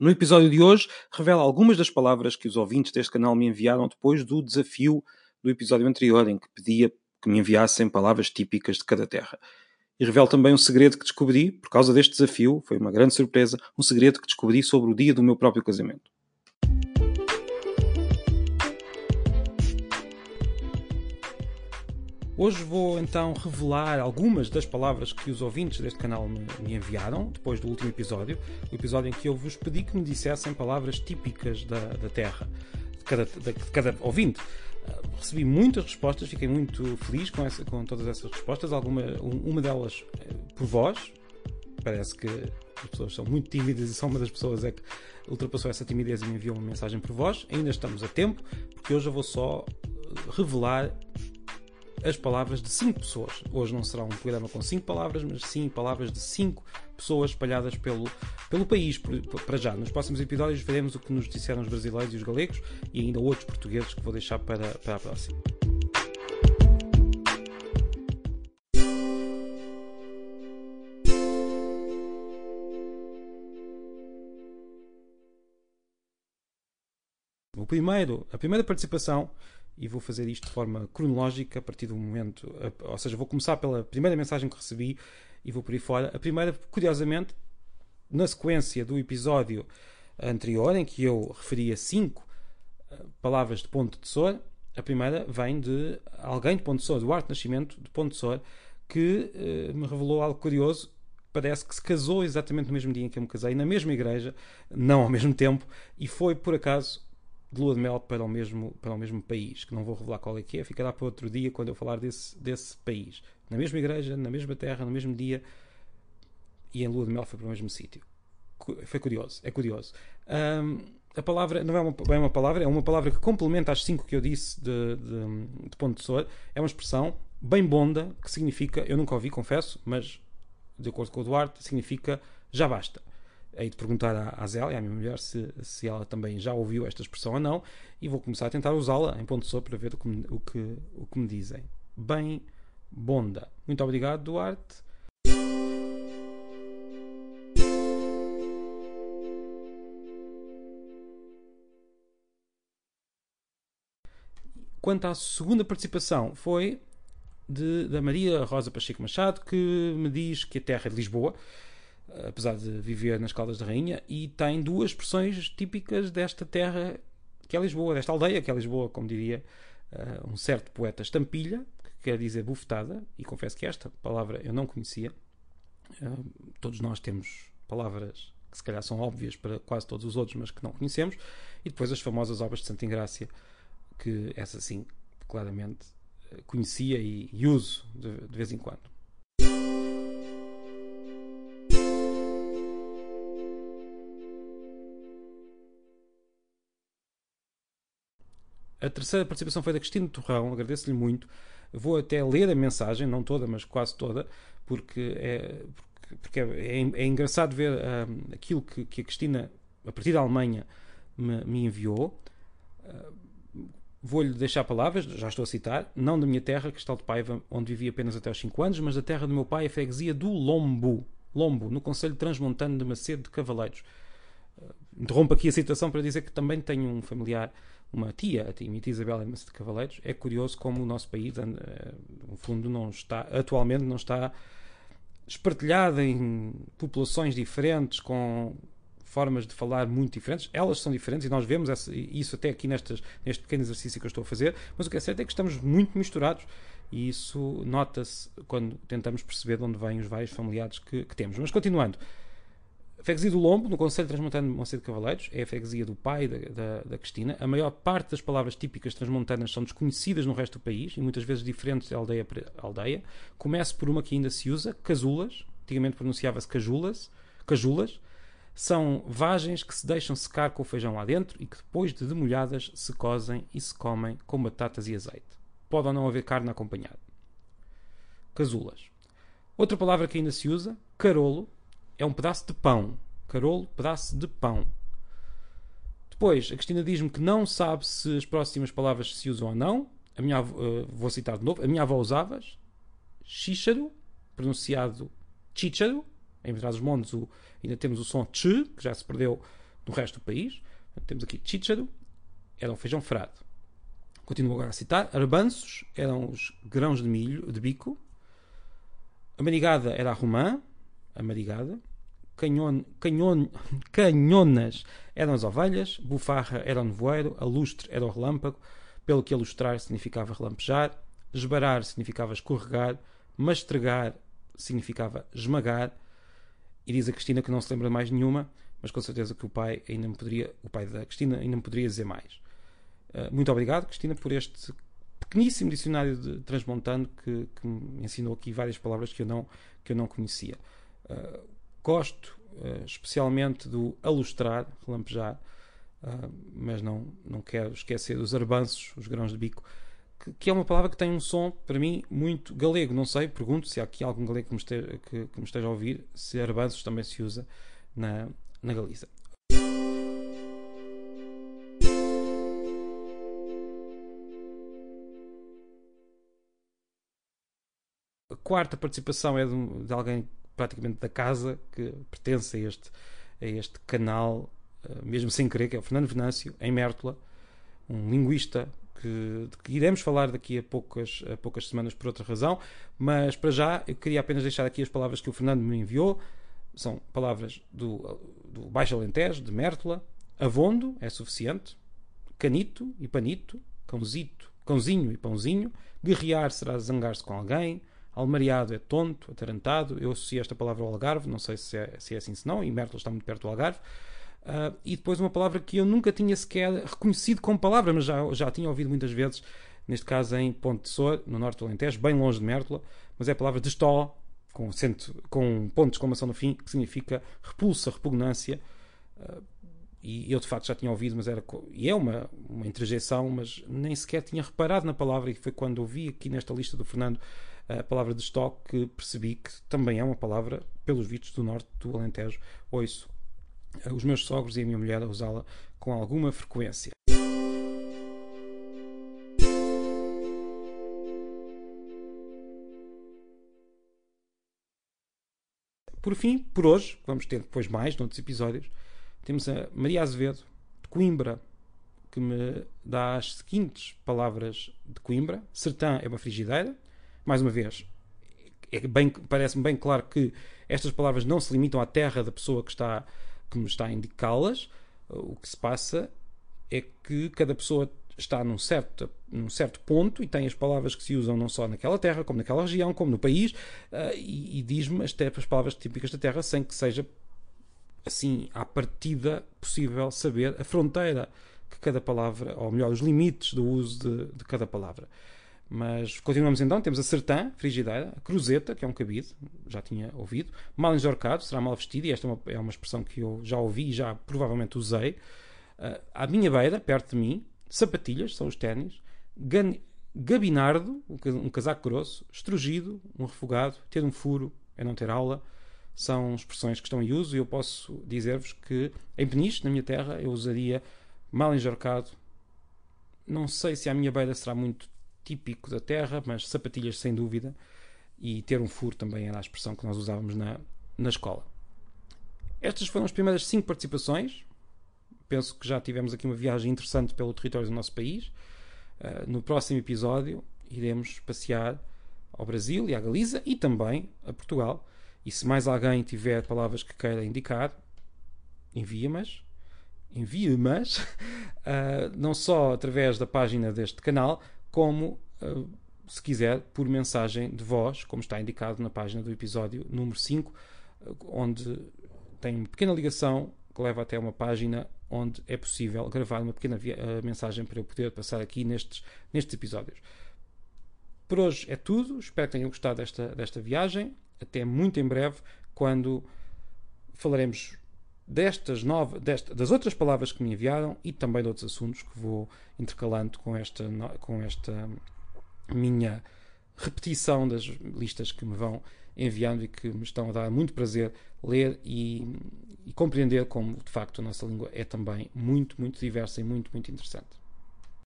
No episódio de hoje, revela algumas das palavras que os ouvintes deste canal me enviaram depois do desafio do episódio anterior, em que pedia que me enviassem palavras típicas de cada terra. E revela também um segredo que descobri, por causa deste desafio, foi uma grande surpresa, um segredo que descobri sobre o dia do meu próprio casamento. Hoje vou então revelar algumas das palavras que os ouvintes deste canal me, enviaram, depois do último episódio, o episódio em que eu vos pedi que me dissessem palavras típicas da, da terra, de cada, de, de cada ouvinte. Uh, recebi muitas respostas, fiquei muito feliz com, essa, com todas essas respostas, alguma, uma delas uh, por voz, parece que as pessoas são muito tímidas e só uma das pessoas é que ultrapassou essa timidez e me enviou uma mensagem por voz. Ainda estamos a tempo, porque hoje eu vou só revelar as palavras de cinco pessoas. Hoje não será um programa com cinco palavras, mas sim palavras de cinco pessoas espalhadas pelo, pelo país, para já. Nos próximos episódios veremos o que nos disseram os brasileiros e os galegos e ainda outros portugueses que vou deixar para, para a próxima. O primeiro, a primeira participação e vou fazer isto de forma cronológica a partir do momento. Ou seja, vou começar pela primeira mensagem que recebi e vou por aí fora. A primeira, curiosamente, na sequência do episódio anterior, em que eu referia cinco eh, palavras de Ponte de Sor, a primeira vem de alguém de Ponte de Sor, do Arte Nascimento de Ponte de Sor, que uh, me revelou algo curioso. Parece que se casou exatamente no mesmo dia em que eu me casei, na mesma igreja, não ao mesmo tempo, e foi por acaso de lua de mel para o mesmo, para o mesmo país, que não vou revelar qual é que é, ficará para outro dia quando eu falar desse, desse país. Na mesma igreja, na mesma terra, no mesmo dia, e em lua de mel foi para o mesmo sítio. Foi curioso, é curioso. Um, a palavra não é uma, é uma palavra, é uma palavra que complementa as cinco que eu disse de, de, de ponto de sor. É uma expressão bem bonda, que significa, eu nunca ouvi, confesso, mas de acordo com o Duarte, significa já basta hei de perguntar à, à Zélia, à minha mulher, se, se ela também já ouviu esta expressão ou não, e vou começar a tentar usá-la em ponto de para ver o que, me, o, que, o que me dizem. Bem bonda. Muito obrigado, Duarte. Quanto à segunda participação, foi de, da Maria Rosa Pacheco Machado, que me diz que a terra é de Lisboa apesar de viver nas Caldas da Rainha, e tem duas expressões típicas desta terra que é Lisboa, desta aldeia que é Lisboa, como diria uh, um certo poeta estampilha, que quer dizer bufetada, e confesso que esta palavra eu não conhecia. Uh, todos nós temos palavras que se calhar são óbvias para quase todos os outros, mas que não conhecemos, e depois as famosas obras de Santa Ingrácia, que essa sim, claramente conhecia e, e uso de, de vez em quando. A terceira participação foi da Cristina Torrão, agradeço-lhe muito. Vou até ler a mensagem, não toda, mas quase toda, porque é, porque é, é, é engraçado ver uh, aquilo que, que, a Cristina, a partir da Alemanha, me, me enviou. Uh, Vou-lhe deixar palavras, já estou a citar, não da minha terra, Cristal de Paiva, onde vivi apenas até aos 5 anos, mas da terra do meu pai, a freguesia do Lombo, Lombo, no Conselho Transmontano de Macedo de Cavaleiros. Uh, interrompo aqui a citação para dizer que também tenho um familiar uma tia, a minha tia Isabel Emerson de Cavaleiros. É curioso como o nosso país, eh, no fundo, não está, atualmente não está espartilhado em populações diferentes, com formas de falar muito diferentes. Elas são diferentes e nós vemos isso até aqui nestas, neste pequeno exercício que eu estou a fazer, mas o que é certo é que estamos muito misturados e isso nota-se quando tentamos perceber de onde vêm os vários familiares que, que temos. Mas continuando, a freguesia do Lombo, no Conselho Transmontano de Monceiro de Cavaleiros, é a freguesia do pai da, da, da, Cristina. A maior parte das palavras típicas transmontanas são desconhecidas no resto do país e muitas vezes diferentes de aldeia para aldeia. Começo por uma que ainda se usa, casulas. Antigamente pronunciava-se cajulas. cajulas. São vagens que se deixam secar com o feijão lá dentro e que depois de demolhadas se cozem e se comem com batatas e azeite. Pode ou não haver carne acompanhada. Casulas. Outra palavra que ainda se usa, carolo, é um pedaço de pão. Carolo, pedaço de pão. Depois, a Cristina diz-me que não sabe se as próximas palavras se usam ou não. A minha avó, uh, vou citar de novo. A minha avó usava xícharo, pronunciado chícharo. Em Trás dos Montes o, ainda temos o som ch, que já se perdeu do resto do país. Temos aqui chícharo, era o feijão frado. Continuo agora a citar. Arbanços eram os grãos de milho, de bico. A marigada era a romã, a marigada. Canhon, canhon, canhonas eram as ovelhas. Bufarra era o nevoeiro. A lustre era o relâmpago. Pelo que alustrar significava relampejar. Esbarar significava escorregar. Mastregar significava esmagar. E diz a Cristina que não se lembra mais nenhuma, mas com certeza que o pai ainda me poderia, o pai da Cristina ainda me poderia dizer mais. Uh, muito obrigado, Cristina, por este pequeníssimo dicionário de transmontano que, que, me ensinou aqui várias palavras que eu não, que eu não conhecia. Uh, gosto uh, especialmente do alustrar, relampejar, mas não, não quero esquecer dos arbanços, os grãos de bico, que, que, é uma palavra que tem um som, para mim, muito galego. Não sei, pergunto se há aqui algum galego que me esteja, que, que me esteja a ouvir, se arbanços também se usa na, na Galiza. A quarta participação é de, de, alguém praticamente da casa que pertence a este, a este canal, eh, mesmo sem querer, que é o Fernando Venâncio, em Mértola, um linguista que, que, iremos falar daqui a poucas, a poucas semanas por outra razão, mas para já eu queria apenas deixar aqui as palavras que o Fernando me enviou. São palavras do, do Baixo Alentejo, de Mértola. Avondo é suficiente. Canito e panito. Cãozito, cãozinho e pãozinho. Guerrear será zangar-se com alguém. Almariado é tonto, atarantado. Eu associo esta palavra ao Algarve, não sei se é, se é assim se não, e Mértola está muito perto do Algarve. Uh, e depois uma palavra que eu nunca tinha sequer reconhecido como palavra, mas já, já tinha ouvido muitas vezes, neste caso em Ponte de Soa, no norte do Alentejo, bem longe de Mértola, mas é a palavra de estó, com, acento, com ponto de exclamação no fim, que significa repulsa, repugnância. Uh, e eu de facto já tinha ouvido, mas era e é uma, uma interjeição, mas nem sequer tinha reparado na palavra, e foi quando ouvi aqui nesta lista do Fernando a palavra de estoque que percebi que também é uma palavra, pelos vistos do norte do Alentejo, ouço os meus sogros e a minha mulher a usá-la com alguma frequência. Por fim, por hoje, vamos ter depois mais noutros episódios, temos a Maria Azevedo de Coimbra, que me dá as seguintes palavras de Coimbra. Sertã é uma frigideira. Mais uma vez, é parece-me bem claro que estas palavras não se limitam à terra da pessoa que está que me está a indicá-las, o que se passa é que cada pessoa está num certo, num certo ponto e tem as palavras que se usam não só naquela terra, como naquela região, como no país, uh, e, e diz-me as, as palavras típicas da terra sem que seja assim à partida possível saber a fronteira que cada palavra, ou melhor, os limites do uso de, de cada palavra. Mas continuamos então, temos a sertã, frigideira, a cruzeta, que é um cabide, já tinha ouvido, mal enjorcado, será mal vestido, e esta é uma, é uma expressão que eu já ouvi e já provavelmente usei. Uh, à minha beira, perto de mim, sapatilhas, são os ténis, gabinardo, um casaco grosso, estrugido, um refogado, ter um furo é não ter aula, são expressões que estão em uso e eu posso dizer-vos que em Peniche, na minha terra, eu usaria mal enjorcado. Não sei se à minha beira será muito típico da terra, mas sapatilhas sem dúvida, e ter um furo também era a expressão que nós usávamos na, na escola. Estas foram as primeiras cinco participações. Penso que já tivemos aqui uma viagem interessante pelo território do nosso país. Uh, no próximo episódio iremos passear ao Brasil e à Galiza e também a Portugal. E se mais alguém tiver palavras que queira indicar, envie-mas. Envie-mas, uh, não só através da página deste canal, como, uh, se quiser, por mensagem de voz, como está indicado na página do episódio número 5, uh, onde tem uma pequena ligação que leva até uma página onde é possível gravar uma pequena uh, mensagem para eu poder passar aqui nestes, nestes episódios. Por hoje é tudo. Espero que tenham gostado desta, desta viagem. Até muito em breve, quando falaremos destas novas, desta, das outras palavras que me enviaram e também de outros assuntos que vou intercalando com esta, com esta minha repetição das listas que me vão enviando e que me estão a dar muito prazer ler e, e compreender como de facto a nossa língua é também muito, muito diversa e muito, muito interessante.